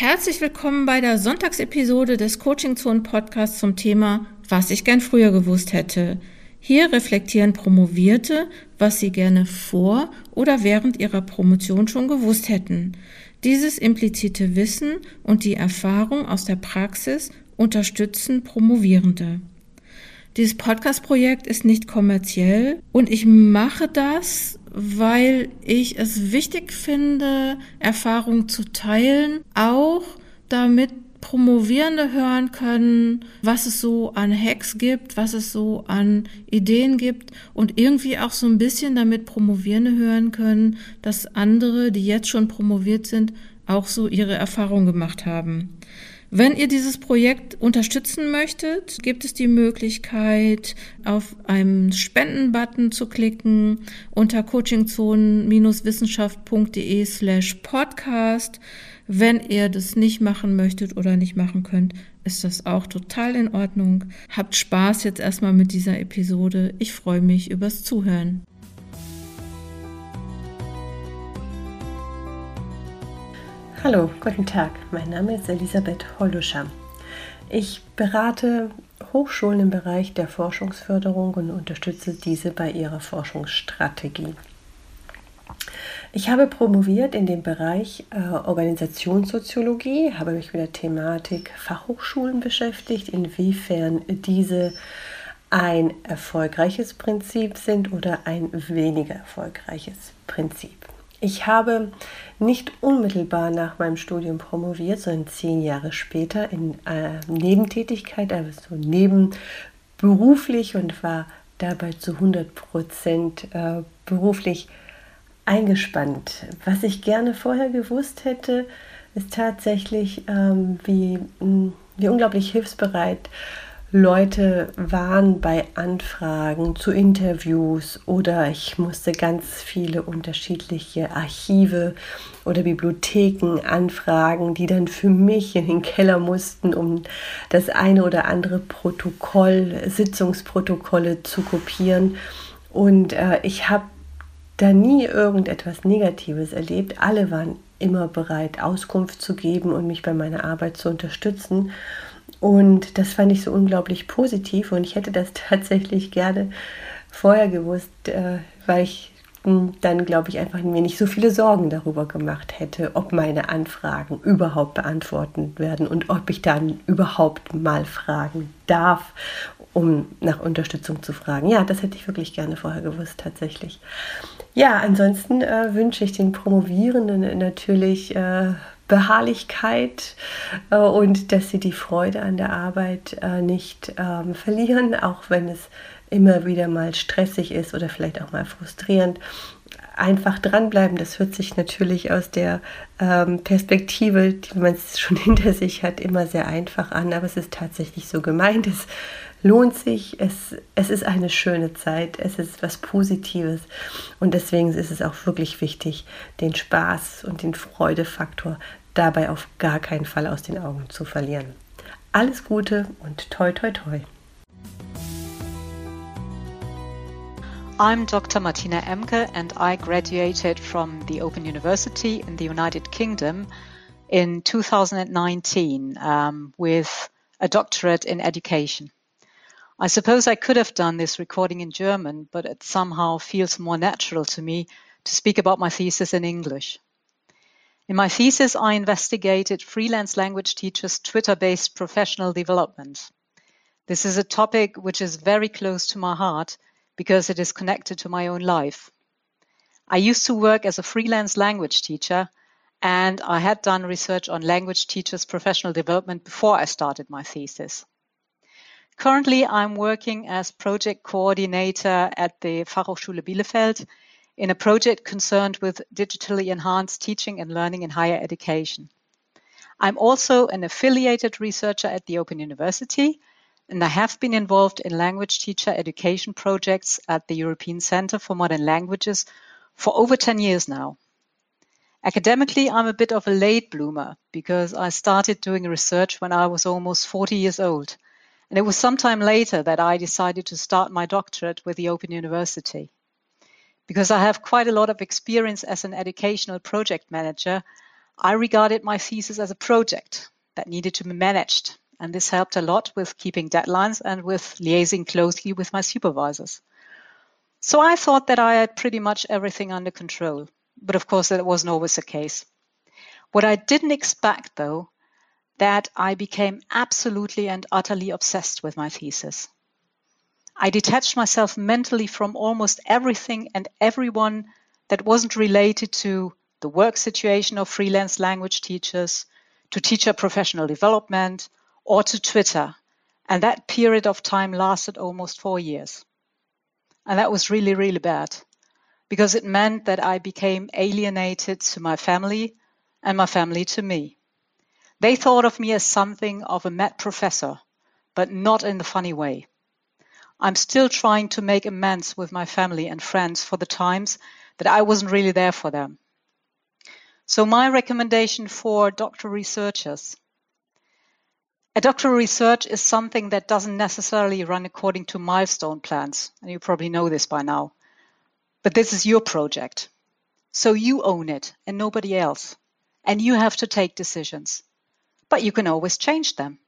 Herzlich willkommen bei der Sonntagsepisode des Coaching Zone Podcasts zum Thema Was ich gern früher gewusst hätte. Hier reflektieren Promovierte, was sie gerne vor oder während ihrer Promotion schon gewusst hätten. Dieses implizite Wissen und die Erfahrung aus der Praxis unterstützen Promovierende. Dieses Podcast-Projekt ist nicht kommerziell und ich mache das, weil ich es wichtig finde, Erfahrungen zu teilen, auch damit Promovierende hören können, was es so an Hacks gibt, was es so an Ideen gibt und irgendwie auch so ein bisschen damit Promovierende hören können, dass andere, die jetzt schon promoviert sind, auch so ihre Erfahrungen gemacht haben. Wenn ihr dieses Projekt unterstützen möchtet, gibt es die Möglichkeit, auf einen Spenden-Button zu klicken unter coachingzonen-wissenschaft.de slash podcast. Wenn ihr das nicht machen möchtet oder nicht machen könnt, ist das auch total in Ordnung. Habt Spaß jetzt erstmal mit dieser Episode. Ich freue mich übers Zuhören. Hallo, guten Tag. Mein Name ist Elisabeth Holluscher. Ich berate Hochschulen im Bereich der Forschungsförderung und unterstütze diese bei ihrer Forschungsstrategie. Ich habe promoviert in dem Bereich äh, Organisationssoziologie, habe mich mit der Thematik Fachhochschulen beschäftigt, inwiefern diese ein erfolgreiches Prinzip sind oder ein weniger erfolgreiches Prinzip. Ich habe nicht unmittelbar nach meinem Studium promoviert, sondern zehn Jahre später in äh, Nebentätigkeit, also nebenberuflich und war dabei zu 100 Prozent äh, beruflich eingespannt. Was ich gerne vorher gewusst hätte, ist tatsächlich, ähm, wie, wie unglaublich hilfsbereit Leute waren bei Anfragen zu Interviews oder ich musste ganz viele unterschiedliche Archive oder Bibliotheken anfragen, die dann für mich in den Keller mussten, um das eine oder andere Protokoll, Sitzungsprotokolle zu kopieren. Und äh, ich habe da nie irgendetwas Negatives erlebt. Alle waren immer bereit, Auskunft zu geben und mich bei meiner Arbeit zu unterstützen. Und das fand ich so unglaublich positiv und ich hätte das tatsächlich gerne vorher gewusst, äh, weil ich hm, dann, glaube ich, einfach mir nicht so viele Sorgen darüber gemacht hätte, ob meine Anfragen überhaupt beantwortet werden und ob ich dann überhaupt mal fragen darf, um nach Unterstützung zu fragen. Ja, das hätte ich wirklich gerne vorher gewusst, tatsächlich. Ja, ansonsten äh, wünsche ich den Promovierenden natürlich äh, Beharrlichkeit äh, und dass sie die Freude an der Arbeit äh, nicht ähm, verlieren, auch wenn es immer wieder mal stressig ist oder vielleicht auch mal frustrierend. Einfach dranbleiben, das hört sich natürlich aus der ähm, Perspektive, die man schon hinter sich hat, immer sehr einfach an, aber es ist tatsächlich so gemeint. Es lohnt sich, es, es ist eine schöne Zeit, es ist was Positives und deswegen ist es auch wirklich wichtig, den Spaß und den Freudefaktor dabei auf gar keinen Fall aus den Augen zu verlieren. Alles Gute und toi toi toi. I'm Dr. Martina Emke and I graduated from the Open University in the United Kingdom in 2019 um, with a doctorate in education. I suppose I could have done this recording in German, but it somehow feels more natural to me to speak about my thesis in English. In my thesis, I investigated freelance language teachers' Twitter-based professional development. This is a topic which is very close to my heart because it is connected to my own life. I used to work as a freelance language teacher and I had done research on language teachers' professional development before I started my thesis. Currently, I'm working as project coordinator at the Fachhochschule Bielefeld in a project concerned with digitally enhanced teaching and learning in higher education. I'm also an affiliated researcher at the Open University, and I have been involved in language teacher education projects at the European Centre for Modern Languages for over 10 years now. Academically, I'm a bit of a late bloomer because I started doing research when I was almost 40 years old. And it was sometime later that I decided to start my doctorate with the Open University. Because I have quite a lot of experience as an educational project manager, I regarded my thesis as a project that needed to be managed. And this helped a lot with keeping deadlines and with liaising closely with my supervisors. So I thought that I had pretty much everything under control. But of course, that wasn't always the case. What I didn't expect, though, that I became absolutely and utterly obsessed with my thesis. I detached myself mentally from almost everything and everyone that wasn't related to the work situation of freelance language teachers, to teacher professional development, or to Twitter. And that period of time lasted almost four years. And that was really, really bad because it meant that I became alienated to my family and my family to me. They thought of me as something of a mad professor, but not in the funny way. I'm still trying to make amends with my family and friends for the times that I wasn't really there for them. So my recommendation for doctoral researchers. A doctoral research is something that doesn't necessarily run according to milestone plans, and you probably know this by now. But this is your project. So you own it and nobody else. And you have to take decisions. But you can always change them.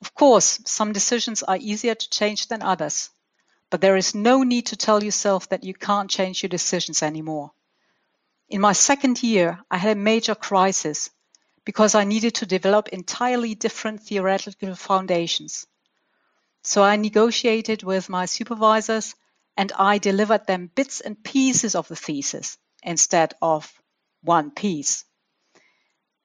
Of course, some decisions are easier to change than others. But there is no need to tell yourself that you can't change your decisions anymore. In my second year, I had a major crisis because I needed to develop entirely different theoretical foundations. So I negotiated with my supervisors and I delivered them bits and pieces of the thesis instead of one piece.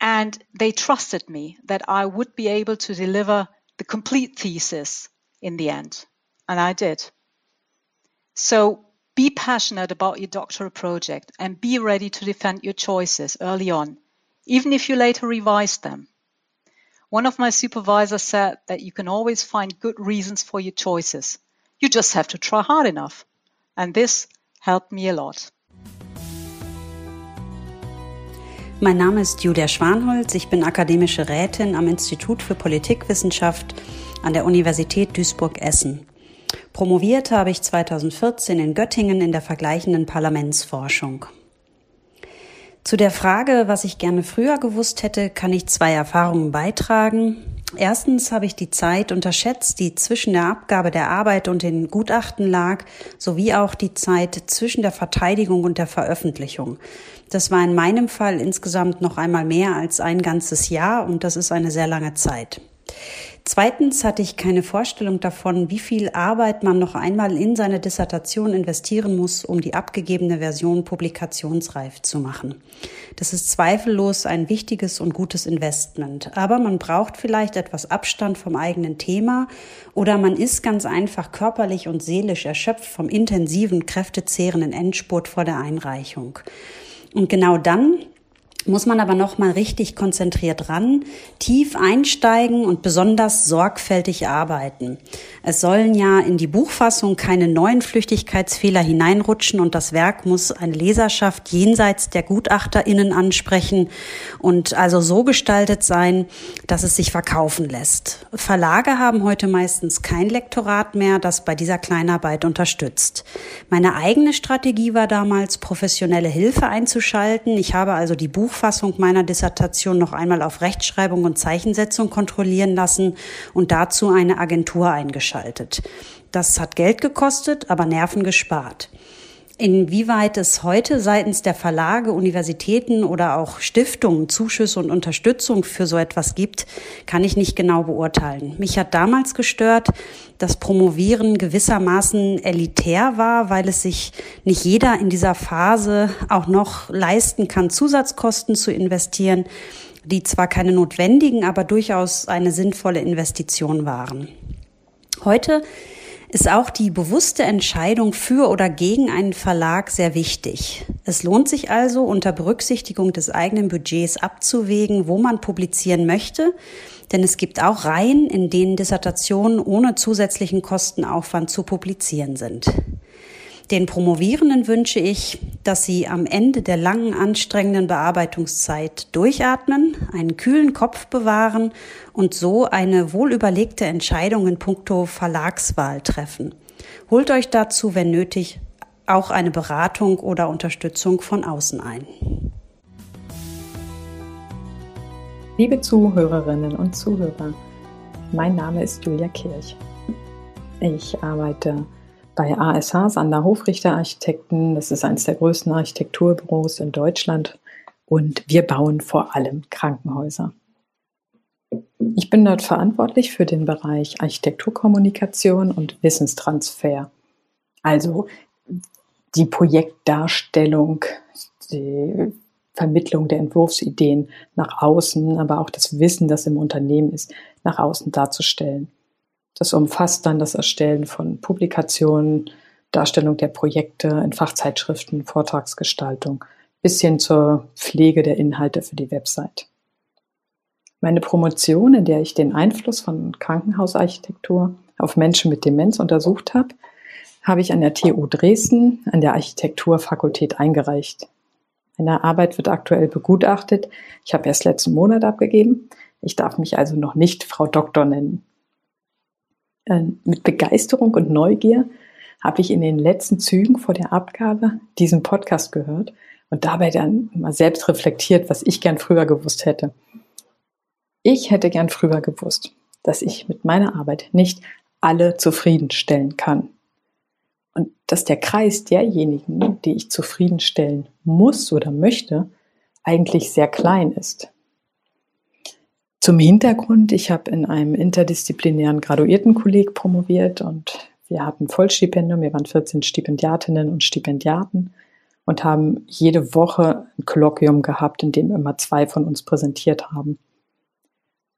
And they trusted me that I would be able to deliver the complete thesis in the end. And I did. So be passionate about your doctoral project and be ready to defend your choices early on, even if you later revise them. One of my supervisors said that you can always find good reasons for your choices. You just have to try hard enough. And this helped me a lot. Mein Name ist Julia Schwanholz. Ich bin akademische Rätin am Institut für Politikwissenschaft an der Universität Duisburg-Essen. Promoviert habe ich 2014 in Göttingen in der vergleichenden Parlamentsforschung. Zu der Frage, was ich gerne früher gewusst hätte, kann ich zwei Erfahrungen beitragen. Erstens habe ich die Zeit unterschätzt, die zwischen der Abgabe der Arbeit und den Gutachten lag, sowie auch die Zeit zwischen der Verteidigung und der Veröffentlichung. Das war in meinem Fall insgesamt noch einmal mehr als ein ganzes Jahr und das ist eine sehr lange Zeit. Zweitens hatte ich keine Vorstellung davon, wie viel Arbeit man noch einmal in seine Dissertation investieren muss, um die abgegebene Version publikationsreif zu machen. Das ist zweifellos ein wichtiges und gutes Investment. Aber man braucht vielleicht etwas Abstand vom eigenen Thema oder man ist ganz einfach körperlich und seelisch erschöpft vom intensiven, kräftezehrenden Endspurt vor der Einreichung. Und genau dann muss man aber noch mal richtig konzentriert ran, tief einsteigen und besonders sorgfältig arbeiten. Es sollen ja in die Buchfassung keine neuen Flüchtigkeitsfehler hineinrutschen und das Werk muss eine Leserschaft jenseits der Gutachterinnen ansprechen und also so gestaltet sein, dass es sich verkaufen lässt. Verlage haben heute meistens kein Lektorat mehr, das bei dieser Kleinarbeit unterstützt. Meine eigene Strategie war damals, professionelle Hilfe einzuschalten. Ich habe also die Buch Buchfassung meiner Dissertation noch einmal auf Rechtschreibung und Zeichensetzung kontrollieren lassen und dazu eine Agentur eingeschaltet. Das hat Geld gekostet, aber Nerven gespart. Inwieweit es heute seitens der Verlage, Universitäten oder auch Stiftungen Zuschüsse und Unterstützung für so etwas gibt, kann ich nicht genau beurteilen. Mich hat damals gestört, dass Promovieren gewissermaßen elitär war, weil es sich nicht jeder in dieser Phase auch noch leisten kann, Zusatzkosten zu investieren, die zwar keine notwendigen, aber durchaus eine sinnvolle Investition waren. Heute ist auch die bewusste Entscheidung für oder gegen einen Verlag sehr wichtig. Es lohnt sich also, unter Berücksichtigung des eigenen Budgets abzuwägen, wo man publizieren möchte, denn es gibt auch Reihen, in denen Dissertationen ohne zusätzlichen Kostenaufwand zu publizieren sind. Den Promovierenden wünsche ich, dass sie am Ende der langen, anstrengenden Bearbeitungszeit durchatmen, einen kühlen Kopf bewahren und so eine wohlüberlegte Entscheidung in puncto Verlagswahl treffen. Holt euch dazu, wenn nötig, auch eine Beratung oder Unterstützung von außen ein. Liebe Zuhörerinnen und Zuhörer, mein Name ist Julia Kirch. Ich arbeite bei ASH Sander Hofrichter Architekten. Das ist eines der größten Architekturbüros in Deutschland und wir bauen vor allem Krankenhäuser. Ich bin dort verantwortlich für den Bereich Architekturkommunikation und Wissenstransfer. Also die Projektdarstellung, die Vermittlung der Entwurfsideen nach außen, aber auch das Wissen, das im Unternehmen ist, nach außen darzustellen. Das umfasst dann das Erstellen von Publikationen, Darstellung der Projekte in Fachzeitschriften, Vortragsgestaltung bis hin zur Pflege der Inhalte für die Website. Meine Promotion, in der ich den Einfluss von Krankenhausarchitektur auf Menschen mit Demenz untersucht habe, habe ich an der TU Dresden an der Architekturfakultät eingereicht. Meine Arbeit wird aktuell begutachtet. Ich habe erst letzten Monat abgegeben. Ich darf mich also noch nicht Frau Doktor nennen. Ähm, mit Begeisterung und Neugier habe ich in den letzten Zügen vor der Abgabe diesen Podcast gehört und dabei dann mal selbst reflektiert, was ich gern früher gewusst hätte. Ich hätte gern früher gewusst, dass ich mit meiner Arbeit nicht alle zufriedenstellen kann und dass der Kreis derjenigen, die ich zufriedenstellen muss oder möchte, eigentlich sehr klein ist. Zum Hintergrund, ich habe in einem interdisziplinären Graduiertenkolleg promoviert und wir hatten Vollstipendium, wir waren 14 Stipendiatinnen und Stipendiaten und haben jede Woche ein Kolloquium gehabt, in dem immer zwei von uns präsentiert haben.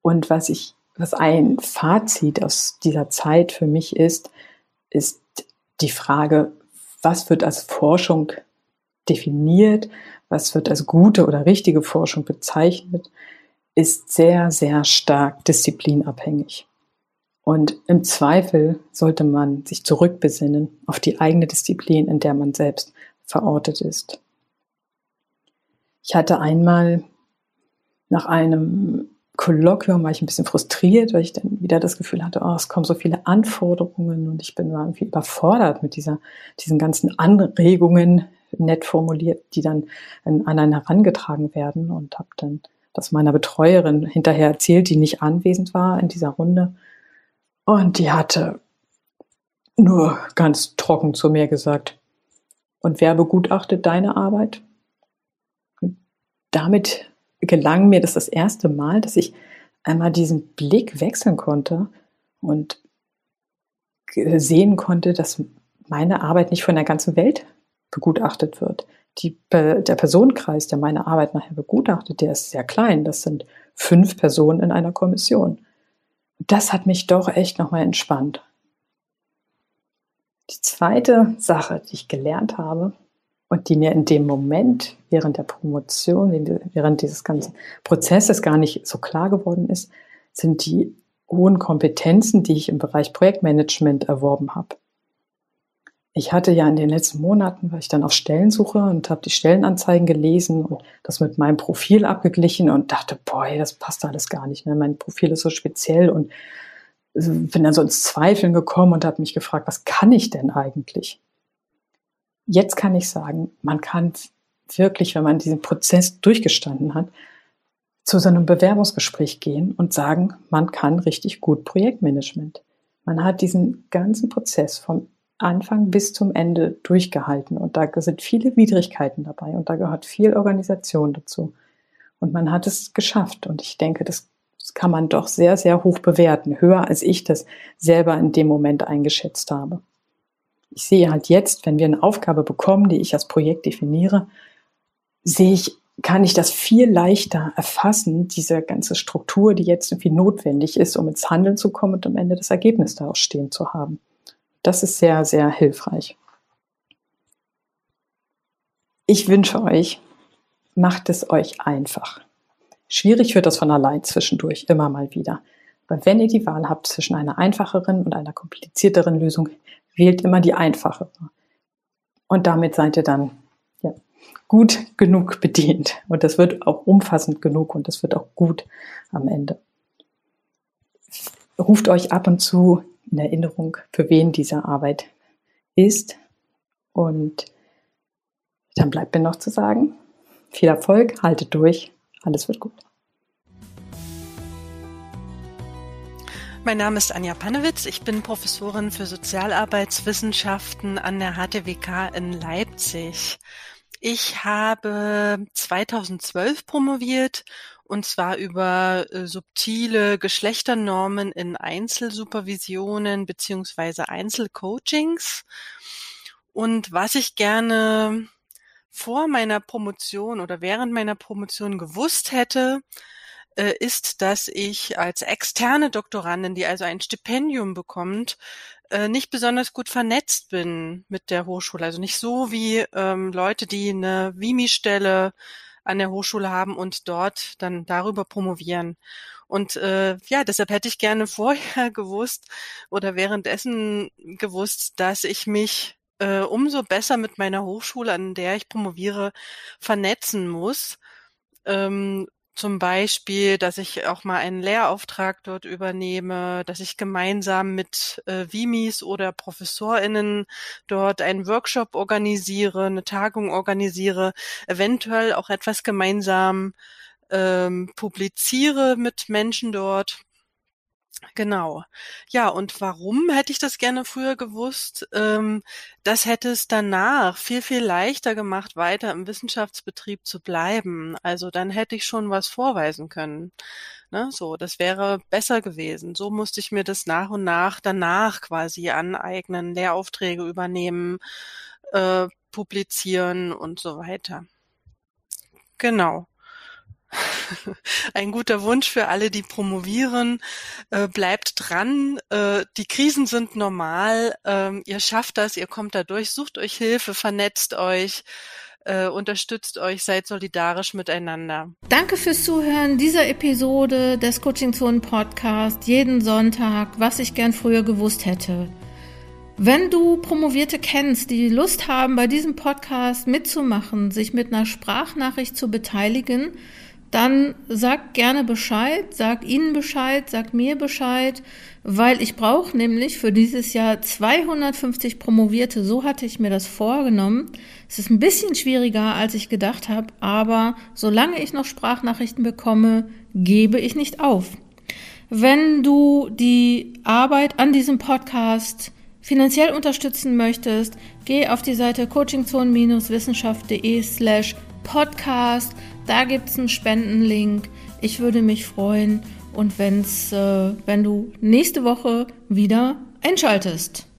Und was ich, was ein Fazit aus dieser Zeit für mich ist, ist die Frage, was wird als Forschung definiert, was wird als gute oder richtige Forschung bezeichnet, ist sehr, sehr stark disziplinabhängig. Und im Zweifel sollte man sich zurückbesinnen auf die eigene Disziplin, in der man selbst verortet ist. Ich hatte einmal nach einem Kolloquium war ich ein bisschen frustriert, weil ich dann wieder das Gefühl hatte, oh, es kommen so viele Anforderungen und ich bin irgendwie überfordert mit dieser, diesen ganzen Anregungen, nett formuliert, die dann an einen herangetragen werden und habe dann das meiner Betreuerin hinterher erzählt, die nicht anwesend war in dieser Runde. Und die hatte nur ganz trocken zu mir gesagt, und wer begutachtet deine Arbeit? Und damit gelang mir das das erste Mal, dass ich einmal diesen Blick wechseln konnte und sehen konnte, dass meine Arbeit nicht von der ganzen Welt begutachtet wird. Die, der Personenkreis, der meine Arbeit nachher begutachtet, der ist sehr klein. Das sind fünf Personen in einer Kommission. Das hat mich doch echt nochmal entspannt. Die zweite Sache, die ich gelernt habe, und die mir in dem Moment während der Promotion, während dieses ganzen Prozesses gar nicht so klar geworden ist, sind die hohen Kompetenzen, die ich im Bereich Projektmanagement erworben habe. Ich hatte ja in den letzten Monaten, war ich dann auf Stellensuche und habe die Stellenanzeigen gelesen und das mit meinem Profil abgeglichen und dachte, boah, das passt alles gar nicht. Ne? Mein Profil ist so speziell und bin dann so ins Zweifeln gekommen und habe mich gefragt, was kann ich denn eigentlich? jetzt kann ich sagen, man kann wirklich, wenn man diesen Prozess durchgestanden hat, zu so einem Bewerbungsgespräch gehen und sagen, man kann richtig gut Projektmanagement. Man hat diesen ganzen Prozess vom Anfang bis zum Ende durchgehalten. Und da sind viele Widrigkeiten dabei. Und da gehört viel Organisation dazu. Und man hat es geschafft. Und ich denke, das kann man doch sehr, sehr hoch bewerten, höher als ich das selber in dem Moment eingeschätzt habe. Ich sehe halt jetzt, wenn wir eine Aufgabe bekommen, die ich als Projekt definiere, sehe ich, kann ich das viel leichter erfassen, diese ganze Struktur, die jetzt irgendwie notwendig ist, um ins Handeln zu kommen und am Ende das Ergebnis daraus stehen zu haben. Das ist sehr, sehr hilfreich. Ich wünsche euch, macht es euch einfach. Schwierig wird das von allein zwischendurch, immer mal wieder. Aber wenn ihr die Wahl habt zwischen einer einfacheren und einer komplizierteren Lösung, wählt immer die einfachere. Und damit seid ihr dann ja, gut genug bedient. Und das wird auch umfassend genug und das wird auch gut am Ende. Ruft euch ab und zu in Erinnerung, für wen diese Arbeit ist. Und dann bleibt mir noch zu sagen, viel Erfolg, haltet durch, alles wird gut. Mein Name ist Anja Panewitz, Ich bin Professorin für Sozialarbeitswissenschaften an der HTWK in Leipzig. Ich habe 2012 promoviert und zwar über äh, subtile Geschlechternormen in Einzelsupervisionen beziehungsweise Einzelcoachings. Und was ich gerne vor meiner Promotion oder während meiner Promotion gewusst hätte, äh, ist, dass ich als externe Doktorandin, die also ein Stipendium bekommt, äh, nicht besonders gut vernetzt bin mit der Hochschule. Also nicht so wie ähm, Leute, die eine Vimi-Stelle an der Hochschule haben und dort dann darüber promovieren. Und äh, ja, deshalb hätte ich gerne vorher gewusst oder währenddessen gewusst, dass ich mich äh, umso besser mit meiner Hochschule, an der ich promoviere, vernetzen muss. Ähm, zum Beispiel, dass ich auch mal einen Lehrauftrag dort übernehme, dass ich gemeinsam mit äh, Vimis oder ProfessorInnen dort einen Workshop organisiere, eine Tagung organisiere, eventuell auch etwas gemeinsam ähm, publiziere mit Menschen dort. Genau. Ja, und warum hätte ich das gerne früher gewusst? Ähm, das hätte es danach viel, viel leichter gemacht, weiter im Wissenschaftsbetrieb zu bleiben. Also dann hätte ich schon was vorweisen können. Ne? So, das wäre besser gewesen. So musste ich mir das nach und nach danach quasi aneignen, Lehraufträge übernehmen, äh, publizieren und so weiter. Genau. Ein guter Wunsch für alle, die promovieren. Äh, bleibt dran. Äh, die Krisen sind normal. Ähm, ihr schafft das. Ihr kommt da durch. Sucht euch Hilfe, vernetzt euch. Äh, unterstützt euch, seid solidarisch miteinander. Danke fürs Zuhören dieser Episode des Coaching Zone Podcast jeden Sonntag, was ich gern früher gewusst hätte. Wenn du Promovierte kennst, die Lust haben, bei diesem Podcast mitzumachen, sich mit einer Sprachnachricht zu beteiligen, dann sag gerne Bescheid, sag ihnen Bescheid, sag mir Bescheid, weil ich brauche nämlich für dieses Jahr 250 Promovierte. So hatte ich mir das vorgenommen. Es ist ein bisschen schwieriger, als ich gedacht habe, aber solange ich noch Sprachnachrichten bekomme, gebe ich nicht auf. Wenn du die Arbeit an diesem Podcast finanziell unterstützen möchtest, geh auf die Seite coachingzone-wissenschaft.de slash podcast da gibt es einen Spendenlink. Ich würde mich freuen und wenn's, äh, wenn du nächste Woche wieder einschaltest.